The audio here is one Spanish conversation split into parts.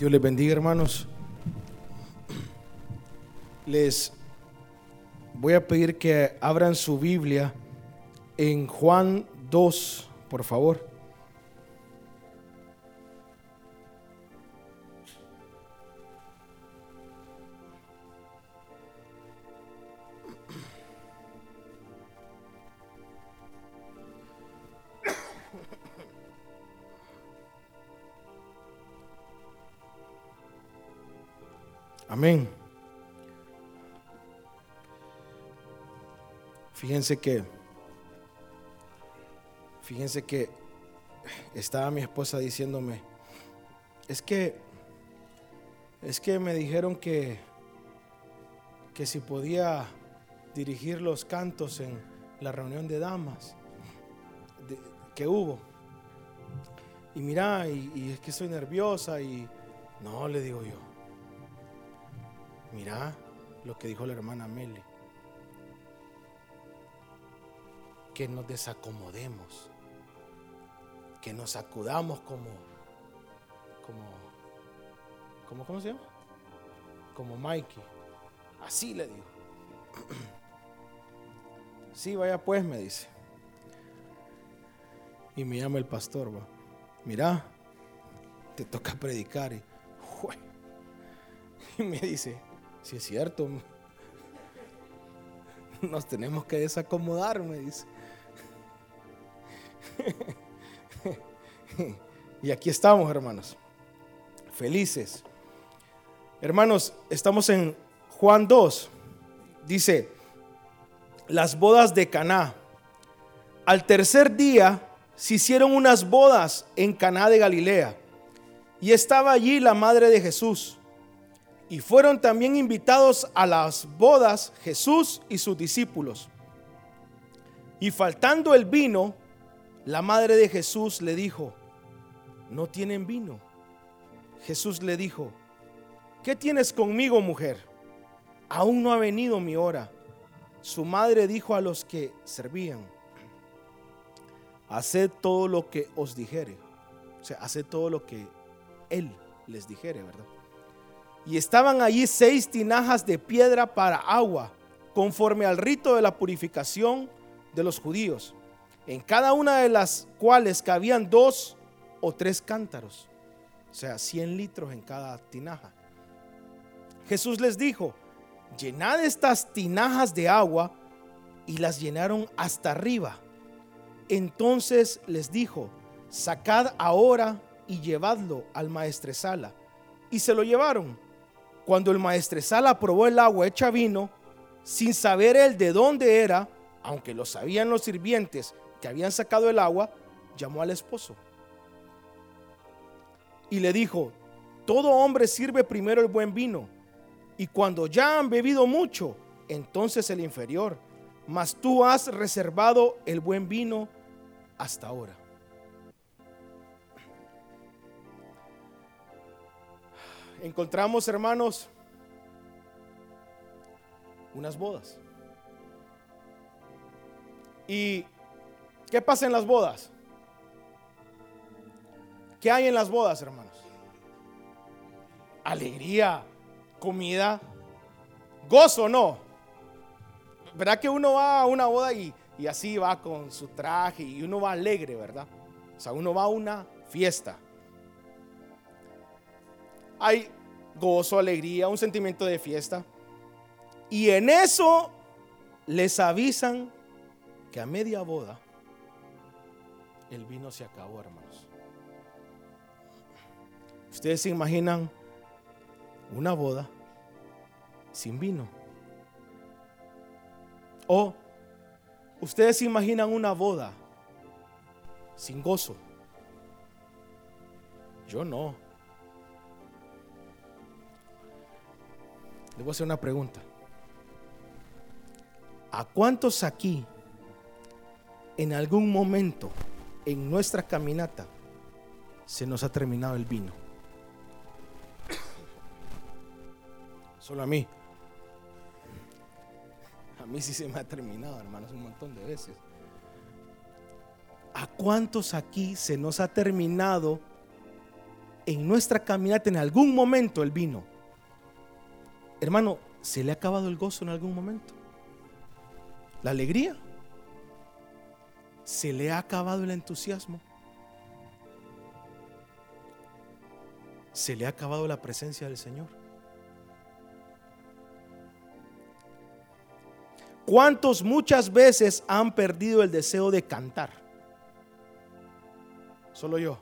Dios les bendiga, hermanos. Les voy a pedir que abran su Biblia en Juan 2, por favor. Fíjense que, fíjense que estaba mi esposa diciéndome, es que, es que me dijeron que, que si podía dirigir los cantos en la reunión de damas que hubo. Y mira, y, es que soy nerviosa y no, le digo yo. Mira lo que dijo la hermana Meli. Que nos desacomodemos. Que nos sacudamos como, como, como, ¿cómo se llama? Como Mikey. Así le digo. Sí, vaya pues, me dice. Y me llama el pastor, va. Mira, te toca predicar. Y, y me dice, si es cierto, nos tenemos que desacomodar, me dice. y aquí estamos, hermanos, felices. Hermanos, estamos en Juan 2. Dice, las bodas de Caná. Al tercer día se hicieron unas bodas en Caná de Galilea, y estaba allí la madre de Jesús. Y fueron también invitados a las bodas Jesús y sus discípulos. Y faltando el vino, la madre de Jesús le dijo, no tienen vino. Jesús le dijo, ¿qué tienes conmigo, mujer? Aún no ha venido mi hora. Su madre dijo a los que servían, haced todo lo que os dijere. O sea, haced todo lo que Él les dijere, ¿verdad? Y estaban allí seis tinajas de piedra para agua, conforme al rito de la purificación de los judíos, en cada una de las cuales cabían dos o tres cántaros, o sea, 100 litros en cada tinaja. Jesús les dijo, llenad estas tinajas de agua y las llenaron hasta arriba. Entonces les dijo, sacad ahora y llevadlo al maestresala. Y se lo llevaron. Cuando el maestresala probó el agua hecha vino, sin saber él de dónde era, aunque lo sabían los sirvientes que habían sacado el agua, llamó al esposo. Y le dijo, todo hombre sirve primero el buen vino, y cuando ya han bebido mucho, entonces el inferior, mas tú has reservado el buen vino hasta ahora. encontramos, hermanos, unas bodas. ¿Y qué pasa en las bodas? ¿Qué hay en las bodas, hermanos? Alegría, comida, gozo, ¿no? ¿Verdad que uno va a una boda y, y así va con su traje y uno va alegre, ¿verdad? O sea, uno va a una fiesta hay gozo, alegría, un sentimiento de fiesta. Y en eso les avisan que a media boda el vino se acabó, hermanos. Ustedes se imaginan una boda sin vino. O ustedes se imaginan una boda sin gozo. Yo no. Le voy a hacer una pregunta. ¿A cuántos aquí en algún momento en nuestra caminata se nos ha terminado el vino? Solo a mí. A mí sí se me ha terminado, hermanos, un montón de veces. ¿A cuántos aquí se nos ha terminado en nuestra caminata en algún momento el vino. Hermano, ¿se le ha acabado el gozo en algún momento? ¿La alegría? ¿Se le ha acabado el entusiasmo? ¿Se le ha acabado la presencia del Señor? ¿Cuántos muchas veces han perdido el deseo de cantar? Solo yo.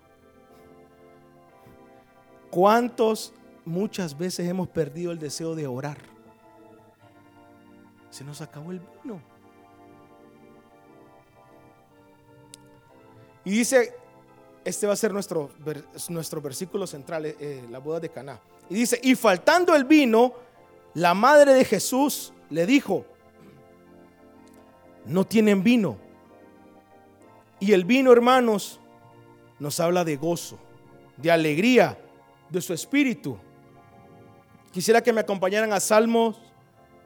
¿Cuántos muchas veces hemos perdido el deseo de orar? Se nos acabó el vino. Y dice, este va a ser nuestro, nuestro versículo central, eh, eh, la boda de Caná. Y dice, y faltando el vino, la madre de Jesús le dijo, no tienen vino. Y el vino, hermanos, nos habla de gozo, de alegría, de su espíritu. Quisiera que me acompañaran a Salmos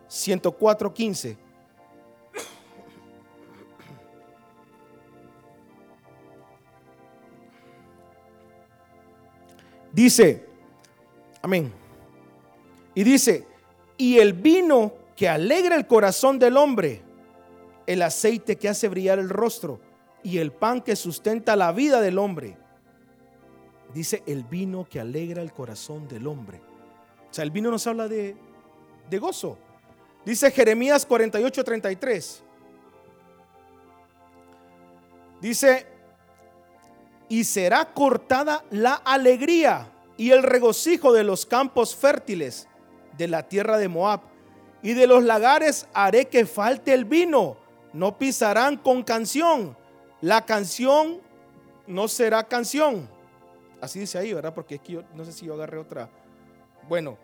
104, 15. Dice, amén. Y dice, y el vino que alegra el corazón del hombre, el aceite que hace brillar el rostro y el pan que sustenta la vida del hombre. Dice el vino que alegra el corazón del hombre. O sea, el vino nos habla de, de gozo. Dice Jeremías 48, 33. Dice, y será cortada la alegría y el regocijo de los campos fértiles de la tierra de Moab. Y de los lagares haré que falte el vino. No pisarán con canción. La canción no será canción. Así dice ahí, ¿verdad? Porque aquí yo no sé si yo agarré otra. Bueno,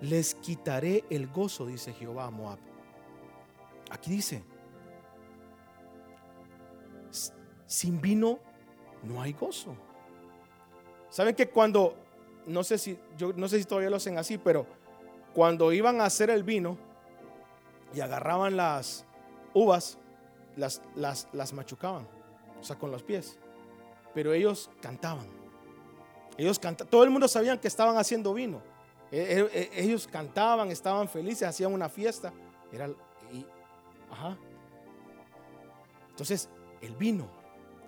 les quitaré el gozo, dice Jehová a Moab. Aquí dice, sin vino no hay gozo. ¿Saben que cuando, no sé si, yo no sé si todavía lo hacen así, pero cuando iban a hacer el vino y agarraban las uvas, las, las, las machucaban, o sea, con los pies. Pero ellos cantaban. Ellos cantaban. Todo el mundo sabían que estaban haciendo vino. E, e, e, ellos cantaban, estaban felices, hacían una fiesta. Era, ajá. Entonces, el vino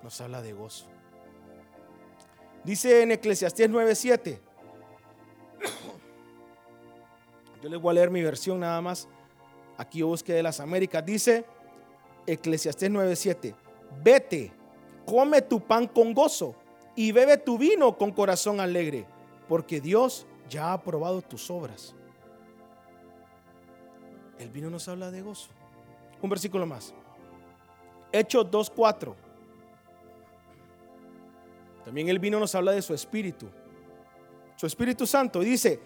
nos habla de gozo. Dice en Eclesiastés 9:7. Yo les voy a leer mi versión nada más. Aquí yo busqué de las Américas. Dice Eclesiastés 9:7. Vete, come tu pan con gozo y bebe tu vino con corazón alegre, porque Dios ya ha probado tus obras. El vino nos habla de gozo. Un versículo más. Hechos 2:4. También el vino nos habla de su espíritu. Su Espíritu Santo. Dice,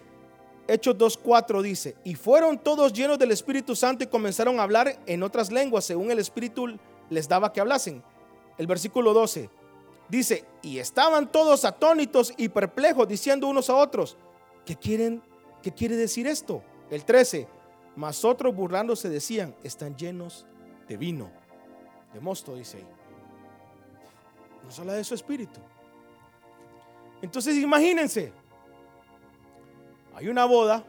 Hechos 2.4 dice, y fueron todos llenos del Espíritu Santo y comenzaron a hablar en otras lenguas según el Espíritu les daba que hablasen. El versículo 12 dice, y estaban todos atónitos y perplejos diciendo unos a otros, ¿qué quieren? ¿Qué quiere decir esto? El 13, mas otros burlándose decían, están llenos de vino, de mosto, dice ahí. Nos habla de su espíritu. Entonces imagínense, hay una boda,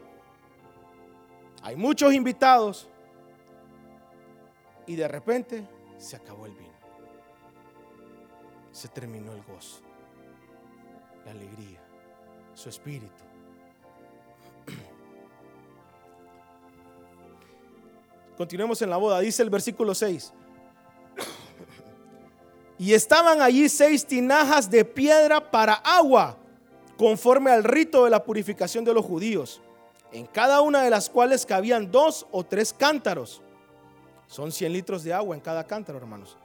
hay muchos invitados y de repente se acabó el vino. Se terminó el gozo, la alegría, su espíritu. Continuemos en la boda, dice el versículo 6. Y estaban allí seis tinajas de piedra para agua, conforme al rito de la purificación de los judíos, en cada una de las cuales cabían dos o tres cántaros. Son 100 litros de agua en cada cántaro, hermanos.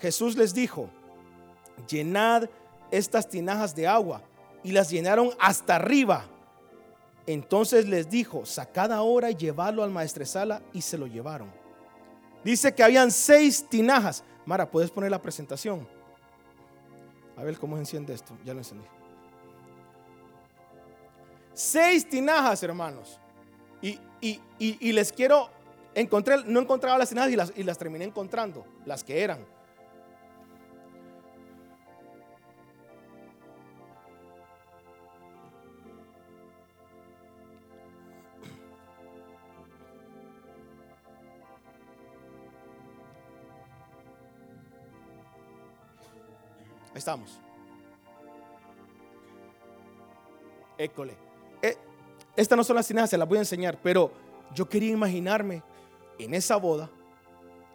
Jesús les dijo, llenad estas tinajas de agua, y las llenaron hasta arriba. Entonces les dijo, sacad ahora y llevadlo al maestresala, y se lo llevaron. Dice que habían seis tinajas. Mara, ¿puedes poner la presentación? A ver cómo se enciende esto. Ya lo encendí. Seis tinajas, hermanos. Y, les quiero, encontré, no encontraba las tinajas y las, y las terminé encontrando, las que eran. Estamos. École. Eh, estas no son las tinajas, se las voy a enseñar, pero yo quería imaginarme en esa boda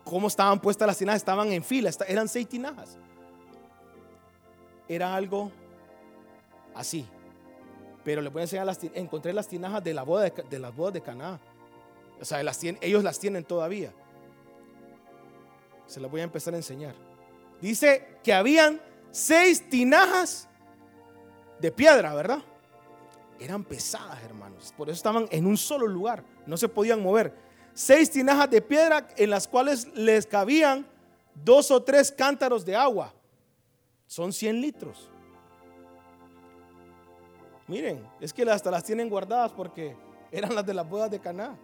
cómo estaban puestas las tinajas. Estaban en fila, eran seis tinajas. Era algo así. Pero les voy a enseñar, las, encontré las tinajas de, la boda de, las bodas de Caná. O sea, ellos las tienen todavía. Se las voy a empezar a enseñar. Dice que habían seis tinajas de piedra, ¿verdad? Eran pesadas, hermanos. Por eso estaban en un solo lugar. No se podían mover. Seis tinajas de piedra en las cuales les cabían dos o tres cántaros de agua. Son 100 litros. Miren, es que hasta las tienen guardadas porque eran las de las bodas de Caná.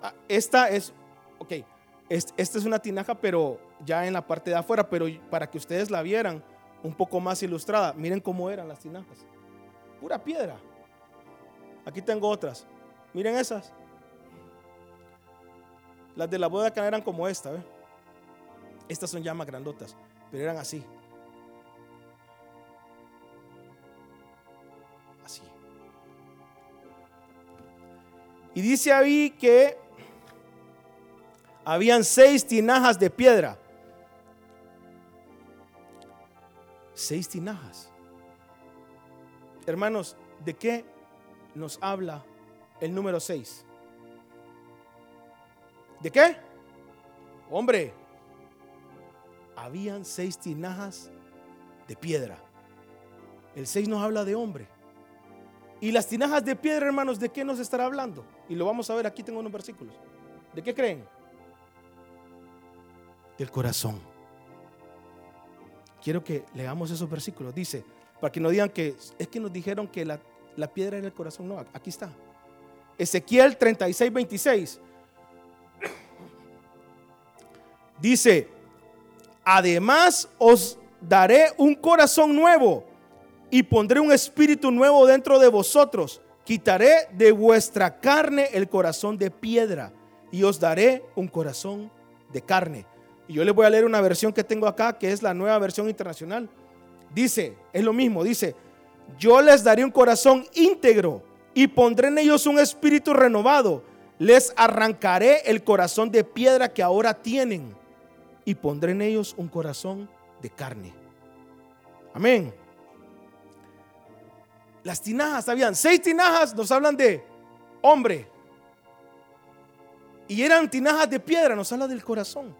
Ah, esta es, ok, esta es una tinaja, pero ya en la parte de afuera, pero para que ustedes la vieran un poco más ilustrada, miren cómo eran las tinajas. Pura piedra. Aquí tengo otras. Miren esas. Las de la boda Caná eran como esta, Estas son ya más grandotas, pero eran así. Y dice ahí que habían seis tinajas de piedra. Seis tinajas. Hermanos, ¿de qué nos habla el número seis? ¿De qué? Hombre, habían seis tinajas de piedra. El seis nos habla de hombre. Y las tinajas de piedra, hermanos, ¿de qué nos estará hablando? Y lo vamos a ver, aquí tengo unos versículos. ¿De qué creen? Del corazón. Quiero que leamos esos versículos. Dice, para que no digan que es que nos dijeron que la, piedra era el corazón. No, aquí está. Ezequiel 36, 26. Dice, además os daré un corazón nuevo y pondré un espíritu nuevo dentro de vosotros quitaré de vuestra carne el corazón de piedra y os daré un corazón de carne. Y yo les voy a leer una versión que tengo acá, que es la nueva versión internacional. Dice, es lo mismo, dice, yo les daré un corazón íntegro y pondré en ellos un espíritu renovado. Les arrancaré el corazón de piedra que ahora tienen y pondré en ellos un corazón de carne. Amén. Las tinajas, habían seis tinajas, nos hablan de hombre. Y eran tinajas de piedra, nos habla del corazón.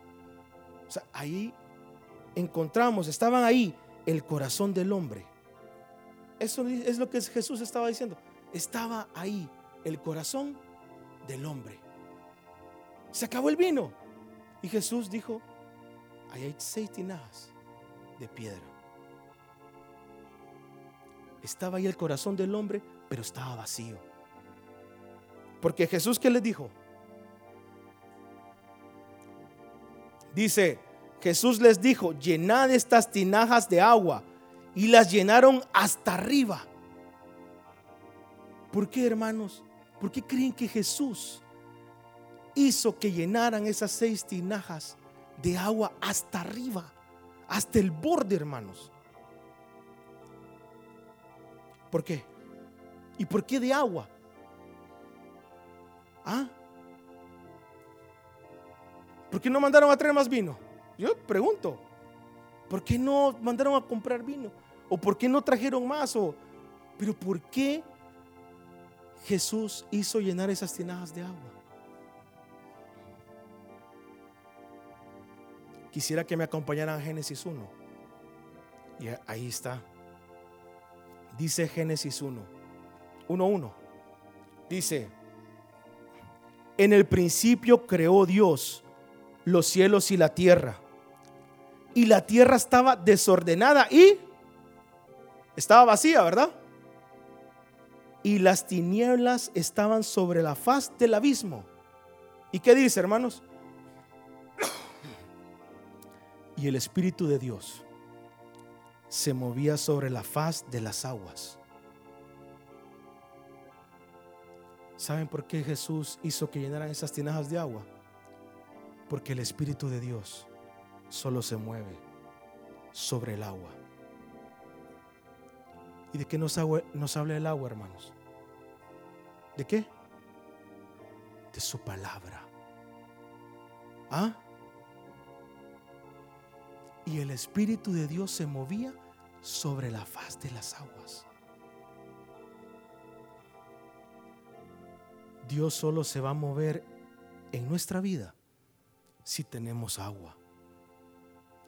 O sea, ahí encontramos, estaban ahí el corazón del hombre. Eso es lo que Jesús estaba diciendo. Estaba ahí el corazón del hombre. Se acabó el vino. Y Jesús dijo, hay seis tinajas de piedra. Estaba ahí el corazón del hombre, pero estaba vacío. Porque Jesús, ¿qué les dijo? Dice, Jesús les dijo, llenad estas tinajas de agua. Y las llenaron hasta arriba. ¿Por qué, hermanos? ¿Por qué creen que Jesús hizo que llenaran esas seis tinajas de agua hasta arriba? Hasta el borde, hermanos. ¿Por qué? ¿Y por qué de agua? ¿Ah? ¿Por qué no mandaron a traer más vino? Yo pregunto, ¿por qué no mandaron a comprar vino? ¿O por qué no trajeron más? ¿O, pero ¿por qué Jesús hizo llenar esas tinajas de agua? Quisiera que me acompañaran a Génesis 1. Y ahí está. Dice Génesis 1, 1.1. Dice, en el principio creó Dios los cielos y la tierra. Y la tierra estaba desordenada y estaba vacía, ¿verdad? Y las tinieblas estaban sobre la faz del abismo. ¿Y qué dice, hermanos? Y el Espíritu de Dios se movía sobre la faz de las aguas. ¿Saben por qué Jesús hizo que llenaran esas tinajas de agua? Porque el Espíritu de Dios solo se mueve sobre el agua. ¿Y de qué nos, habla el agua, hermanos? ¿De qué? De su palabra. ¿Ah? Y el Espíritu de Dios se movía sobre la faz de las aguas. Dios solo se va a mover en nuestra vida si tenemos agua.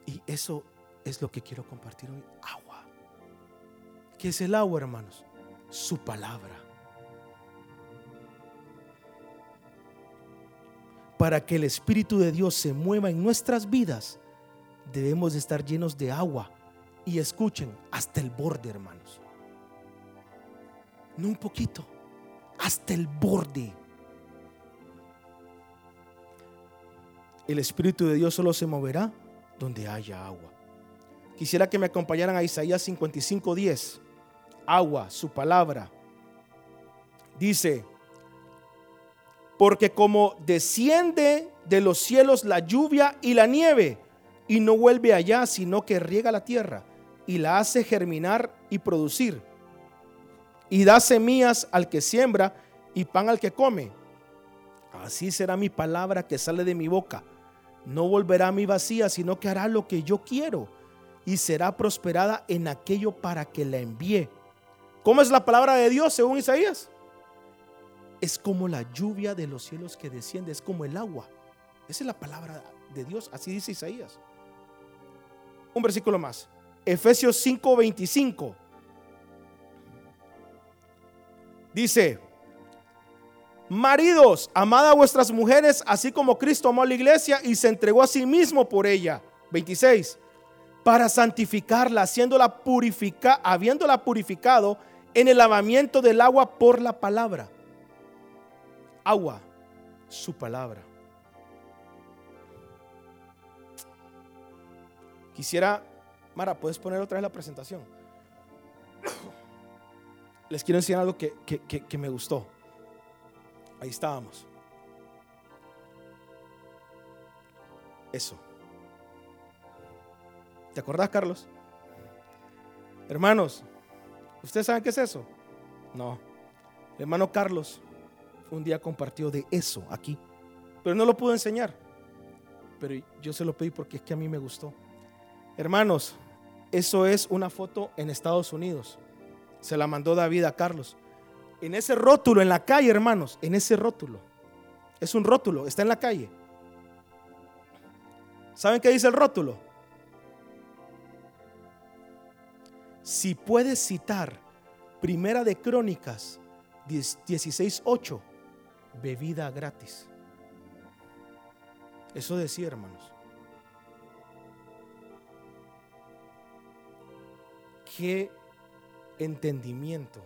Y eso es lo que quiero compartir hoy. Agua. ¿Qué es el agua, hermanos? Su palabra. Para que el Espíritu de Dios se mueva en nuestras vidas, debemos de estar llenos de agua. Y escuchen, hasta el borde, hermanos. No un poquito, hasta el borde. El Espíritu de Dios solo se moverá donde haya agua. Quisiera que me acompañaran a Isaías 55:10. Agua, su palabra. Dice, porque como desciende de los cielos la lluvia y la nieve, y no vuelve allá, sino que riega la tierra y la hace germinar y producir, y da semillas al que siembra y pan al que come. Así será mi palabra que sale de mi boca. No volverá a mi vacía, sino que hará lo que yo quiero y será prosperada en aquello para que la envíe. ¿Cómo es la palabra de Dios según Isaías? Es como la lluvia de los cielos que desciende, es como el agua. Esa es la palabra de Dios, así dice Isaías. Un versículo más. Efesios 5:25. Dice, maridos, amad a vuestras mujeres, así como Cristo amó a la iglesia y se entregó a sí mismo por ella. 26. Para santificarla, haciéndola habiéndola purificado en el lavamiento del agua por la palabra. Agua, su palabra. Quisiera, Mara, ¿puedes poner otra vez la presentación? Les quiero enseñar algo que, que, me gustó. Ahí estábamos. Eso. ¿Te acordás, Carlos? Hermanos, ¿ustedes saben qué es eso? No. El hermano Carlos un día compartió de eso aquí, pero no lo pudo enseñar. Pero yo se lo pedí porque es que a mí me gustó. Hermanos, eso es una foto en Estados Unidos. Se la mandó David a Carlos. En ese rótulo, en la calle, hermanos, en ese rótulo. Es un rótulo, está en la calle. ¿Saben qué dice el rótulo? Si puedes citar Primera de Crónicas 16.8, bebida gratis. Eso decía, hermanos. qué entendimiento.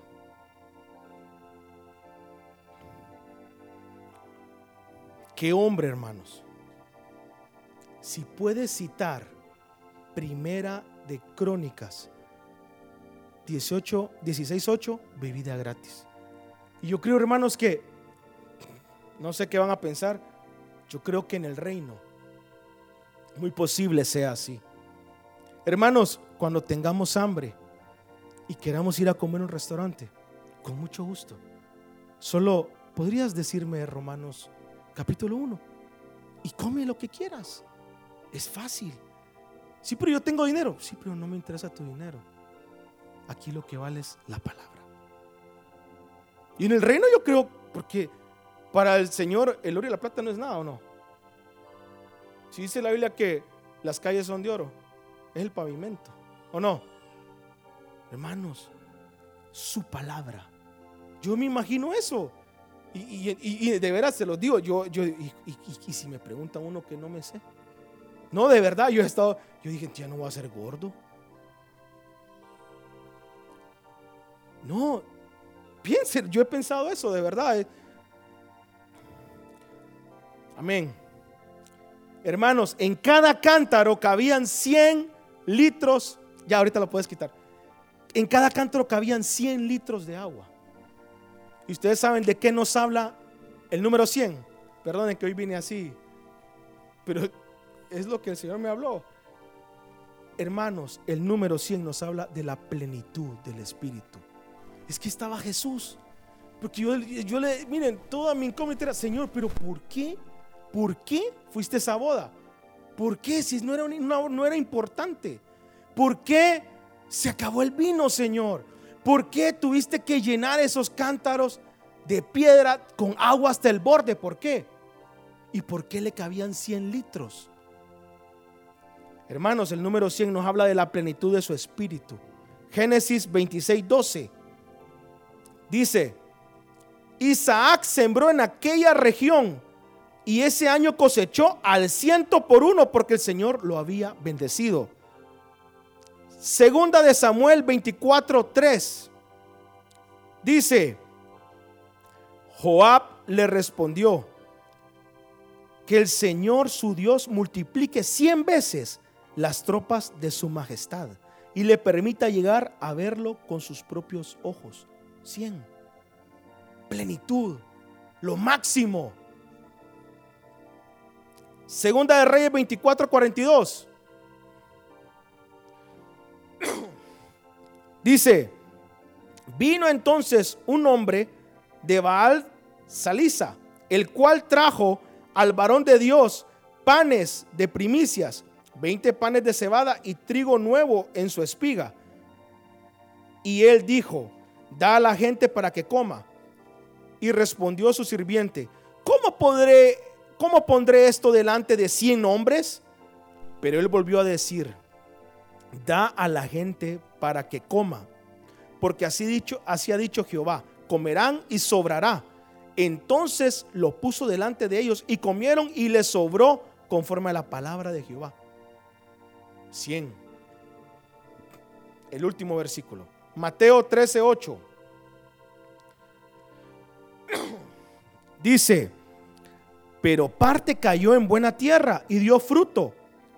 Qué hombre, hermanos. Si puedes citar Primera de Crónicas 18, 16, 8, bebida gratis. Y yo creo, hermanos, que no sé qué van a pensar. Yo creo que en el reino muy posible sea así. Hermanos, cuando tengamos hambre y queramos ir a comer en un restaurante, con mucho gusto. Solo podrías decirme Romanos capítulo 1 y come lo que quieras. Es fácil. Sí, pero yo tengo dinero. Sí, pero no me interesa tu dinero. Aquí lo que vale es la palabra. Y en el reino yo creo, porque para el Señor el oro y la plata no es nada o no. Si dice la Biblia que las calles son de oro, es el pavimento, ¿o no? Hermanos, su palabra. Yo me imagino eso. Y, de veras se los digo, yo, yo y, si me pregunta uno que no me sé. No, de verdad, yo he estado, yo dije, ya no voy a ser gordo. No, piensen, yo he pensado eso, de verdad. Eh. Amén. Hermanos, en cada cántaro cabían 100 litros, ya ahorita lo puedes quitar. En cada cántaro cabían 100 litros de agua. Y ustedes saben de qué nos habla el número 100. Perdonen que hoy vine así. Pero es lo que el Señor me habló. Hermanos, el número 100 nos habla de la plenitud del Espíritu. Es que estaba Jesús. Porque yo, yo le, miren, toda mi incógnita era, Señor, pero ¿por qué? ¿Por qué fuiste a esa boda? ¿Por qué? Si no era, no, no era importante. ¿Por qué se acabó el vino, Señor? ¿Por qué tuviste que llenar esos cántaros de piedra con agua hasta el borde? ¿Por qué? ¿Y por qué le cabían 100 litros? Hermanos, el número 100 nos habla de la plenitud de su espíritu. Génesis 26, 12. Dice, Isaac sembró en aquella región y ese año cosechó al ciento por uno porque el Señor lo había bendecido. Segunda de Samuel 24, 3. Dice, Joab le respondió, que el Señor su Dios multiplique cien veces las tropas de su majestad y le permita llegar a verlo con sus propios ojos. Cien. Plenitud, lo máximo. Segunda de Reyes 24, Dice, vino entonces un hombre de Baal Salisa, el cual trajo al varón de Dios panes de primicias, 20 panes de cebada y trigo nuevo en su espiga. Y él dijo, da a la gente para que coma. Y respondió su sirviente, ¿cómo podré, cómo pondré esto delante de cien hombres? Pero él volvió a decir, da a la gente para que coma, porque así dicho, así ha dicho Jehová, comerán y sobrará entonces lo puso delante de ellos y comieron y les sobró conforme a la palabra de Jehová. 100. El último versículo. Mateo 13:8. Dice, pero parte cayó en buena tierra y dio fruto,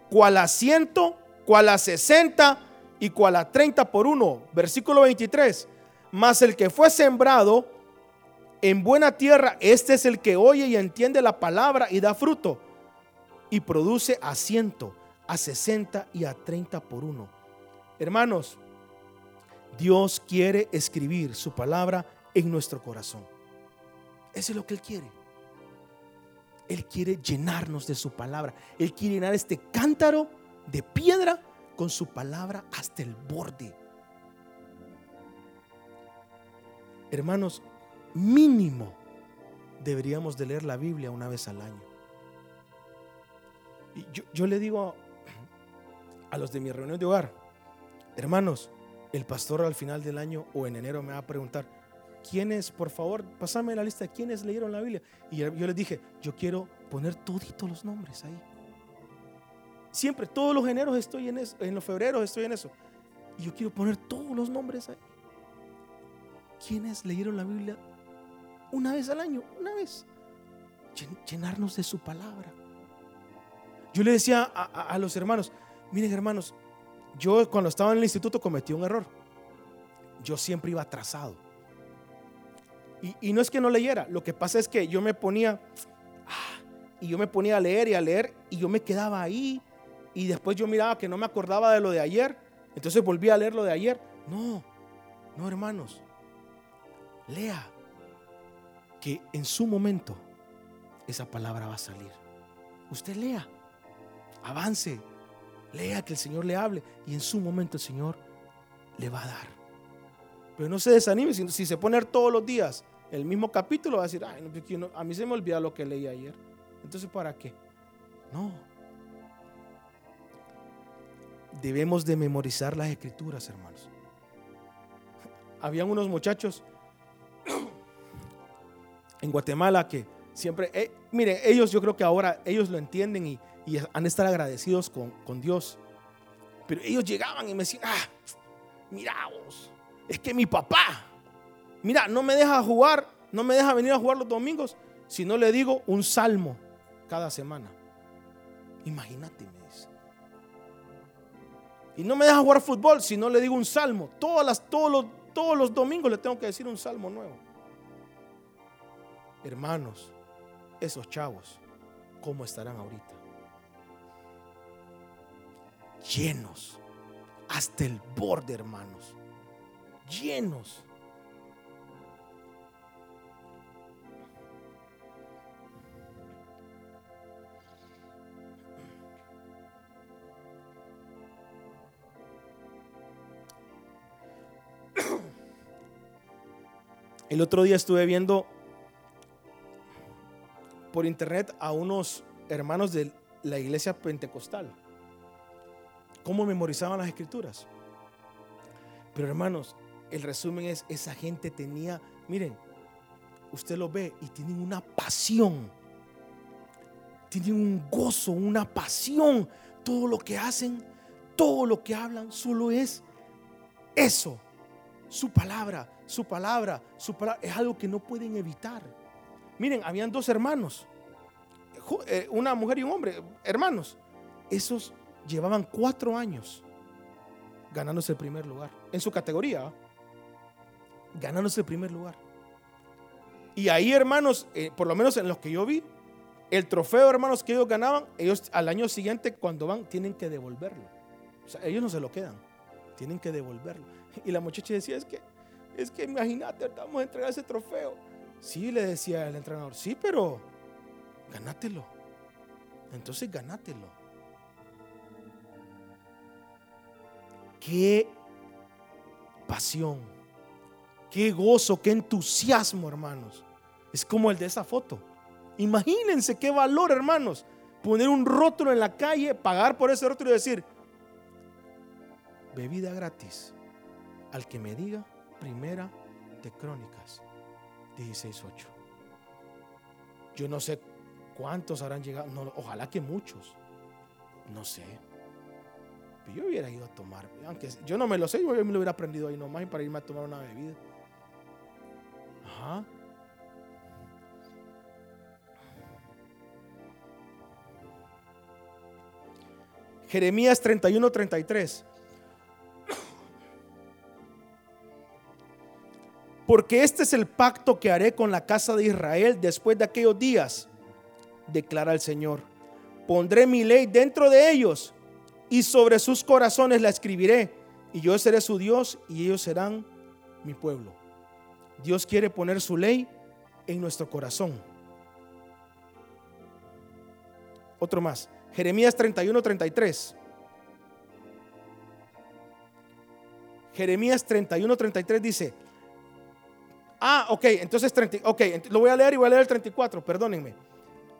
cual a ciento, cual a sesenta y cual a treinta por uno. Versículo 23. Mas el que fue sembrado en buena tierra, este es el que oye y entiende la palabra y da fruto y produce a ciento, a sesenta y a treinta por uno. Hermanos, Dios quiere escribir su palabra en nuestro corazón. Eso es lo que Él quiere. Él quiere llenarnos de su palabra. Él quiere llenar este cántaro de piedra con su palabra hasta el borde. Hermanos, mínimo deberíamos de leer la Biblia una vez al año. Y yo, le digo a, los de mi reunión de hogar, hermanos, el pastor al final del año o en enero me va a preguntar, ¿quiénes, por favor, pasame la lista quiénes leyeron la Biblia? Y yo les dije, yo quiero poner toditos los nombres ahí. Siempre, todos los eneros estoy en eso, en los febreros estoy en eso. Y yo quiero poner todos los nombres ahí. ¿Quiénes leyeron la Biblia una vez al año, una vez. Llenarnos de su palabra. Yo le decía a, los hermanos, miren hermanos, yo cuando estaba en el instituto cometí un error. Yo siempre iba atrasado. Y, no es que no leyera, lo que pasa es que yo me ponía, ah, y yo me ponía a leer y a leer, y yo me quedaba ahí, y después yo miraba que no me acordaba de lo de ayer, entonces volví a leer lo de ayer. No, no hermanos, lea, que en su momento esa palabra va a salir. Usted lea, avance, lea que el Señor le hable y en su momento el Señor le va a dar. Pero no se desanime, si, se pone todos los días el mismo capítulo, va a decir, Ay, a mí se me olvida lo que leí ayer. Entonces, ¿para qué? No. Debemos de memorizar las escrituras, hermanos. Habían unos muchachos en Guatemala que siempre, eh, miren, ellos yo creo que ahora ellos lo entienden y, han de estar agradecidos con, Dios. Pero ellos llegaban y me decían, ah, mira es que mi papá, mira, no me deja jugar, no me deja venir a jugar los domingos si no le digo un salmo cada semana. Imagínate. Y no me deja jugar fútbol si no le digo un salmo. Todos, los, todos los domingos le tengo que decir un salmo nuevo. Hermanos, esos chavos, ¿cómo estarán ahorita? llenos, hasta el borde, hermanos, llenos. El otro día estuve viendo por internet a unos hermanos de la iglesia pentecostal. Cómo memorizaban las escrituras. Pero hermanos, el resumen es, esa gente tenía, miren, usted lo ve y tienen una pasión. Tienen un gozo, una pasión. Todo lo que hacen, todo lo que hablan, solo es eso. Su palabra, su palabra, su palabra. Es algo que no pueden evitar. Miren, habían dos hermanos, eh, una mujer y un hombre, hermanos. Esos llevaban cuatro años ganándose el primer lugar en su categoría, ganándose el primer lugar. Y ahí, hermanos, eh, por lo menos en los que yo vi, el trofeo, hermanos, que ellos ganaban, ellos al año siguiente, cuando van, tienen que devolverlo. Ellos no se lo quedan, tienen que devolverlo. Y la muchacha decía, es que, es que imagínate, vamos a entregar ese trofeo. Sí, le decía el entrenador, sí, pero ganátelo. Entonces ganátelo. Qué pasión, qué gozo, qué entusiasmo, hermanos. Es como el de esa foto. Imagínense qué valor, hermanos. Poner un rótulo en la calle, pagar por ese rótulo y decir, bebida gratis al que me diga primera de Crónicas 16.8. Yo no sé cuántos habrán llegado, ojalá que muchos, no sé. Yo hubiera ido a tomar, aunque yo no me lo sé, yo me lo hubiera aprendido ahí nomás para irme a tomar una bebida. Ajá. Jeremías 31, 33. Porque este es el pacto que haré con la casa de Israel después de aquellos días, declara el Señor. Pondré mi ley dentro de ellos y sobre sus corazones la escribiré. Y yo seré su Dios y ellos serán mi pueblo. Dios quiere poner su ley en nuestro corazón. Otro más. Jeremías 31, 33. Jeremías 31, 33 dice, Ah, ok, entonces 30, ok, lo voy a leer y voy a leer el 34, perdónenme.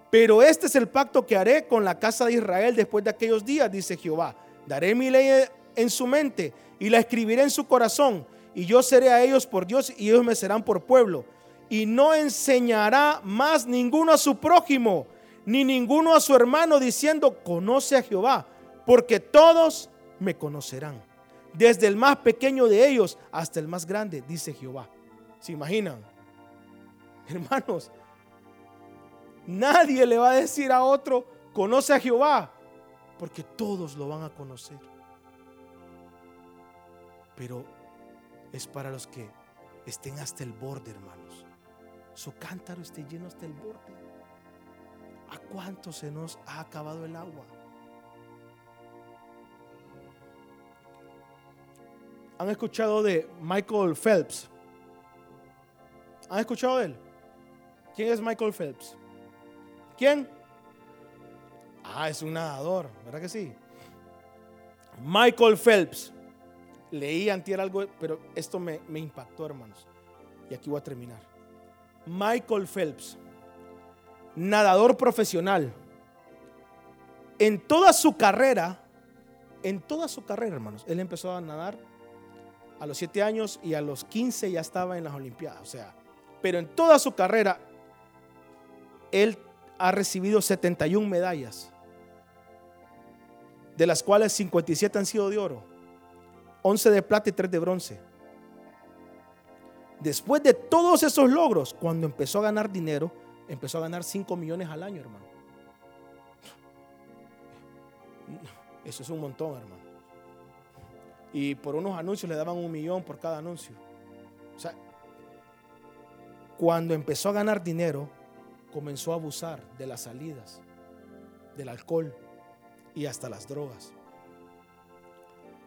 Pero este es el pacto que haré con la casa de Israel después de aquellos días, dice Jehová. Daré mi ley en su mente y la escribiré en su corazón. Y yo seré a ellos por Dios y ellos me serán por pueblo. Y no enseñará más ninguno a su prójimo, ni ninguno a su hermano, diciendo, conoce a Jehová, porque todos me conocerán. Desde el más pequeño de ellos hasta el más grande, dice Jehová. ¿Se imaginan? Hermanos, nadie le va a decir a otro, conoce a Jehová, porque todos lo van a conocer. Pero es para los que estén hasta el borde, hermanos. Su cántaro esté lleno hasta el borde. ¿A cuánto se nos ha acabado el agua? ¿Han escuchado de Michael Phelps? ¿Han escuchado de él? ¿Quién es Michael Phelps? ¿Quién? Ah, es un nadador, ¿verdad que sí? Michael Phelps. Leí antier algo, pero esto me, me impactó, hermanos. Y aquí voy a terminar. Michael Phelps, nadador profesional. En toda su carrera, en toda su carrera, hermanos, él empezó a nadar a los 7 años y a los 15 ya estaba en las Olimpiadas. O sea, pero en toda su carrera, él ha recibido 71 medallas, de las cuales 57 han sido de oro, 11 de plata y 3 de bronce. Después de todos esos logros, cuando empezó a ganar dinero, empezó a ganar 5 millones al año, hermano. Eso es un montón, hermano. Y por unos anuncios le daban un millón por cada anuncio. O sea, cuando empezó a ganar dinero, comenzó a abusar de las salidas, del alcohol y hasta las drogas.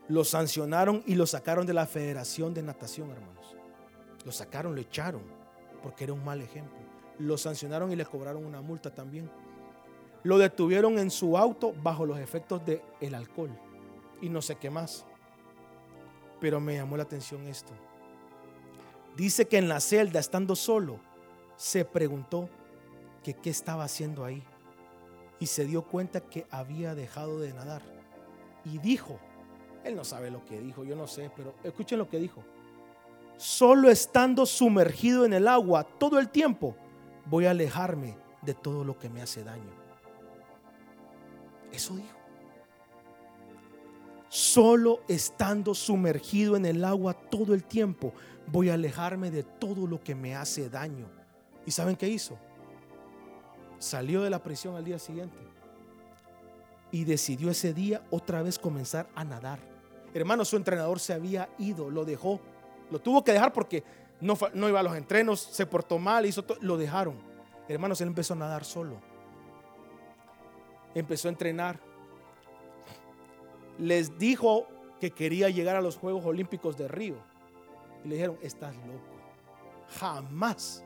Lo sancionaron y lo sacaron de la Federación de Natación, hermanos. Lo sacaron, lo echaron, porque era un mal ejemplo. Lo sancionaron y le cobraron una multa también. Lo detuvieron en su auto bajo los efectos del el alcohol y no sé qué más. Pero me llamó la atención esto. Dice que en la celda, estando solo, se preguntó que qué estaba haciendo ahí y se dio cuenta que había dejado de nadar. Y dijo, él no sabe lo que dijo, yo no sé, pero escuchen lo que dijo. Solo estando sumergido en el agua todo el tiempo, voy a alejarme de todo lo que me hace daño. Eso dijo. Solo estando sumergido en el agua todo el tiempo, voy a alejarme de todo lo que me hace daño. ¿Y saben qué hizo? Salió de la prisión al día siguiente y decidió ese día otra vez comenzar a nadar. Hermano, su entrenador se había ido, lo dejó. Lo tuvo que dejar porque no, iba a los entrenos, se portó mal, hizo todo, lo dejaron. Hermanos, él empezó a nadar solo. Empezó a entrenar. Les dijo que quería llegar a los Juegos Olímpicos de Río. Y le dijeron, estás loco. Jamás,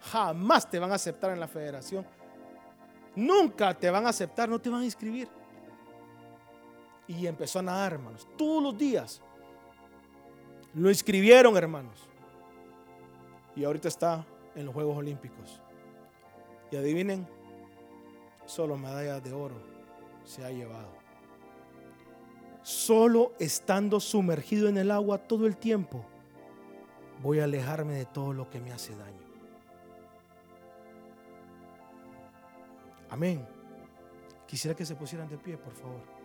jamás te van a aceptar en la federación. Nunca te van a aceptar, no te van a inscribir. Y empezó a nadar, hermanos, todos los días. Lo inscribieron, hermanos. Y ahorita está en los Juegos Olímpicos. Y adivinen, solo medallas de oro se ha llevado. Solo estando sumergido en el agua todo el tiempo, voy a alejarme de todo lo que me hace daño. Amén. Quisiera que se pusieran de pie, por favor.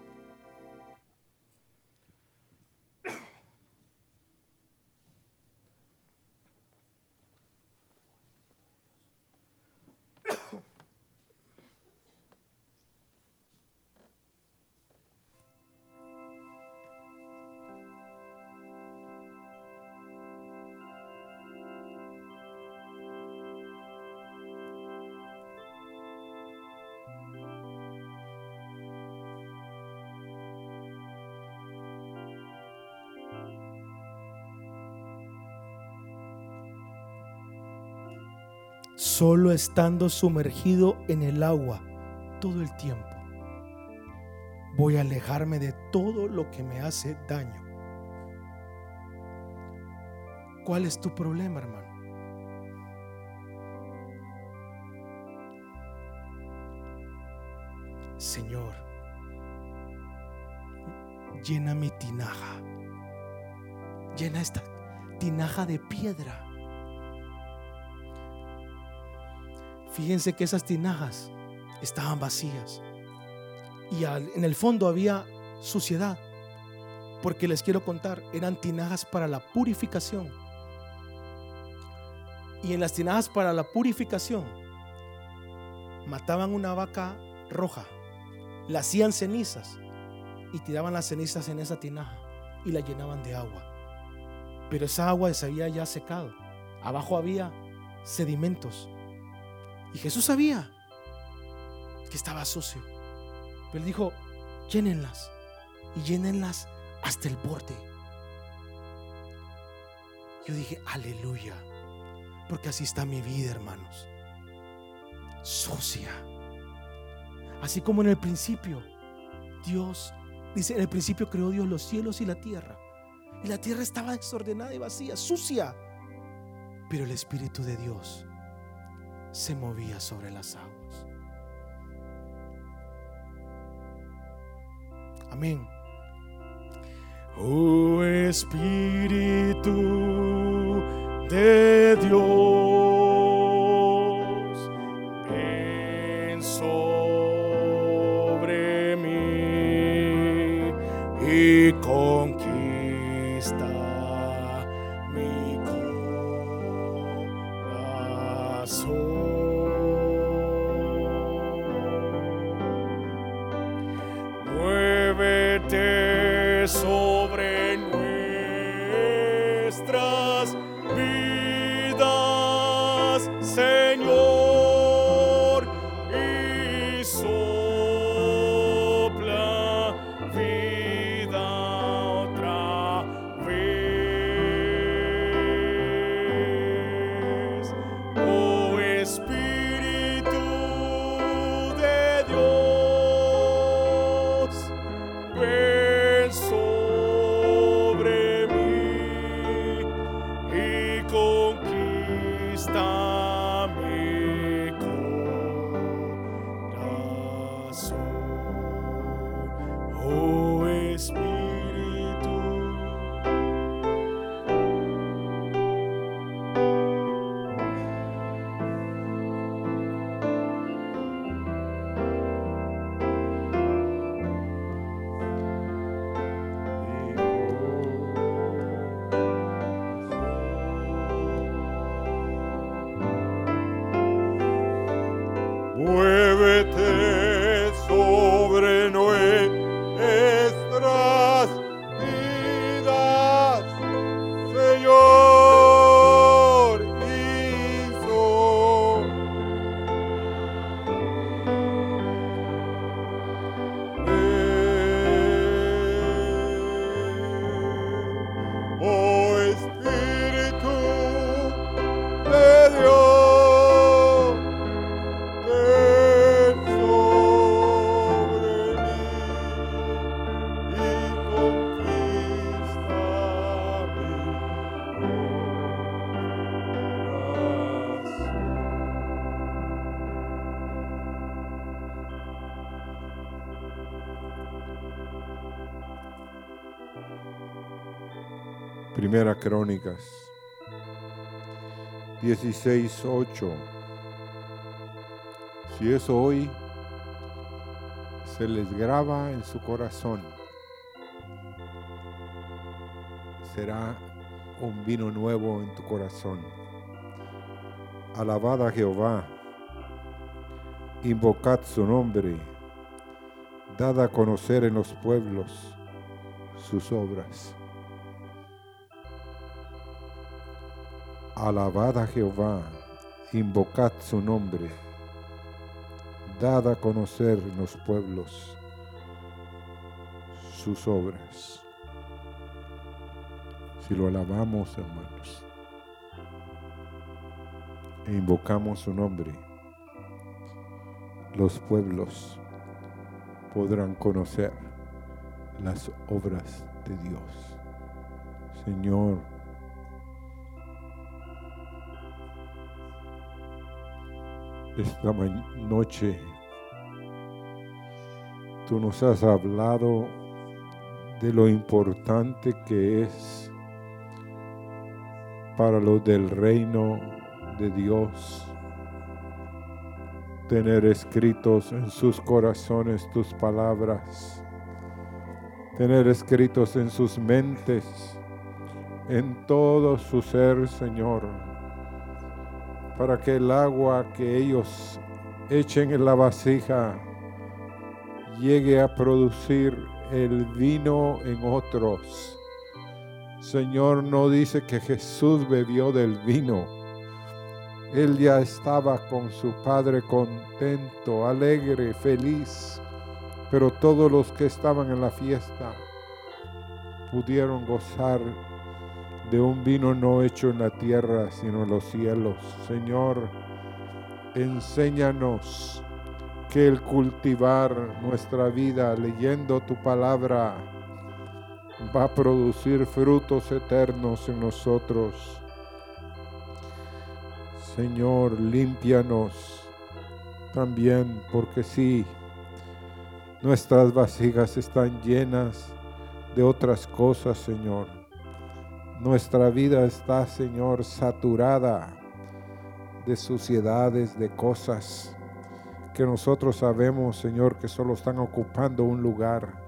Solo estando sumergido en el agua todo el tiempo. Voy a alejarme de todo lo que me hace daño. ¿Cuál es tu problema, hermano? Señor, llena mi tinaja. Llena esta tinaja de piedra Fíjense que esas tinajas estaban vacías y en el fondo había suciedad. Porque les quiero contar, eran tinajas para la purificación. Y en las tinajas para la purificación mataban una vaca roja, la hacían cenizas y tiraban las cenizas en esa tinaja y la llenaban de agua. Pero esa agua se había ya secado. Abajo había sedimentos y Jesús sabía que estaba sucio. Pero él dijo, llénenlas y llénenlas hasta el borde. Yo dije, aleluya, porque así está mi vida, hermanos. Sucia. Así como en el principio, Dios, dice, en el principio creó Dios los cielos y la tierra. Y la tierra estaba desordenada y vacía, sucia. Pero el Espíritu de Dios se movía sobre las aguas. Amén. Oh Espíritu de Dios, Primera Crónicas 16:8 Si eso hoy se les graba en su corazón, será un vino nuevo en tu corazón. Alabad Jehová, invocad su nombre, dad a conocer en los pueblos sus obras. Alabad a Jehová, invocad su nombre, dad a conocer los pueblos sus obras. Si lo alabamos, hermanos, e invocamos su nombre, los pueblos podrán conocer las obras de Dios. Señor, esta noche tú nos has hablado de lo importante que es para los del reino de Dios tener escritos en sus corazones tus palabras, tener escritos en sus mentes, en todo su ser, Señor para que el agua que ellos echen en la vasija llegue a producir el vino en otros. Señor, no dice que Jesús bebió del vino. Él ya estaba con su Padre contento, alegre, feliz. Pero todos los que estaban en la fiesta pudieron gozar de un vino no hecho en la tierra, sino en los cielos. Señor, enséñanos que el cultivar nuestra vida leyendo tu palabra va a producir frutos eternos en nosotros. Señor, límpianos también, porque sí, nuestras vasijas están llenas de otras cosas, Señor. Nuestra vida está, Señor, saturada de suciedades, de cosas que nosotros sabemos, Señor, que solo están ocupando un lugar.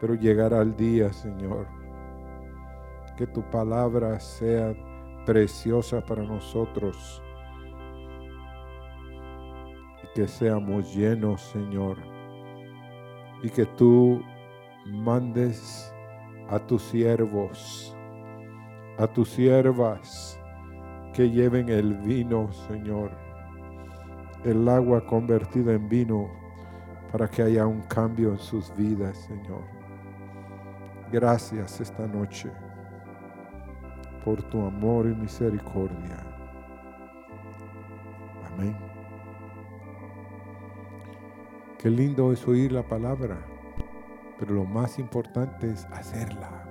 Pero llegará el día, Señor, que tu palabra sea preciosa para nosotros y que seamos llenos, Señor, y que tú mandes a tus siervos, a tus siervas, que lleven el vino, Señor, el agua convertida en vino, para que haya un cambio en sus vidas, Señor. Gracias esta noche por tu amor y misericordia. Amén. Qué lindo es oír la palabra, pero lo más importante es hacerla.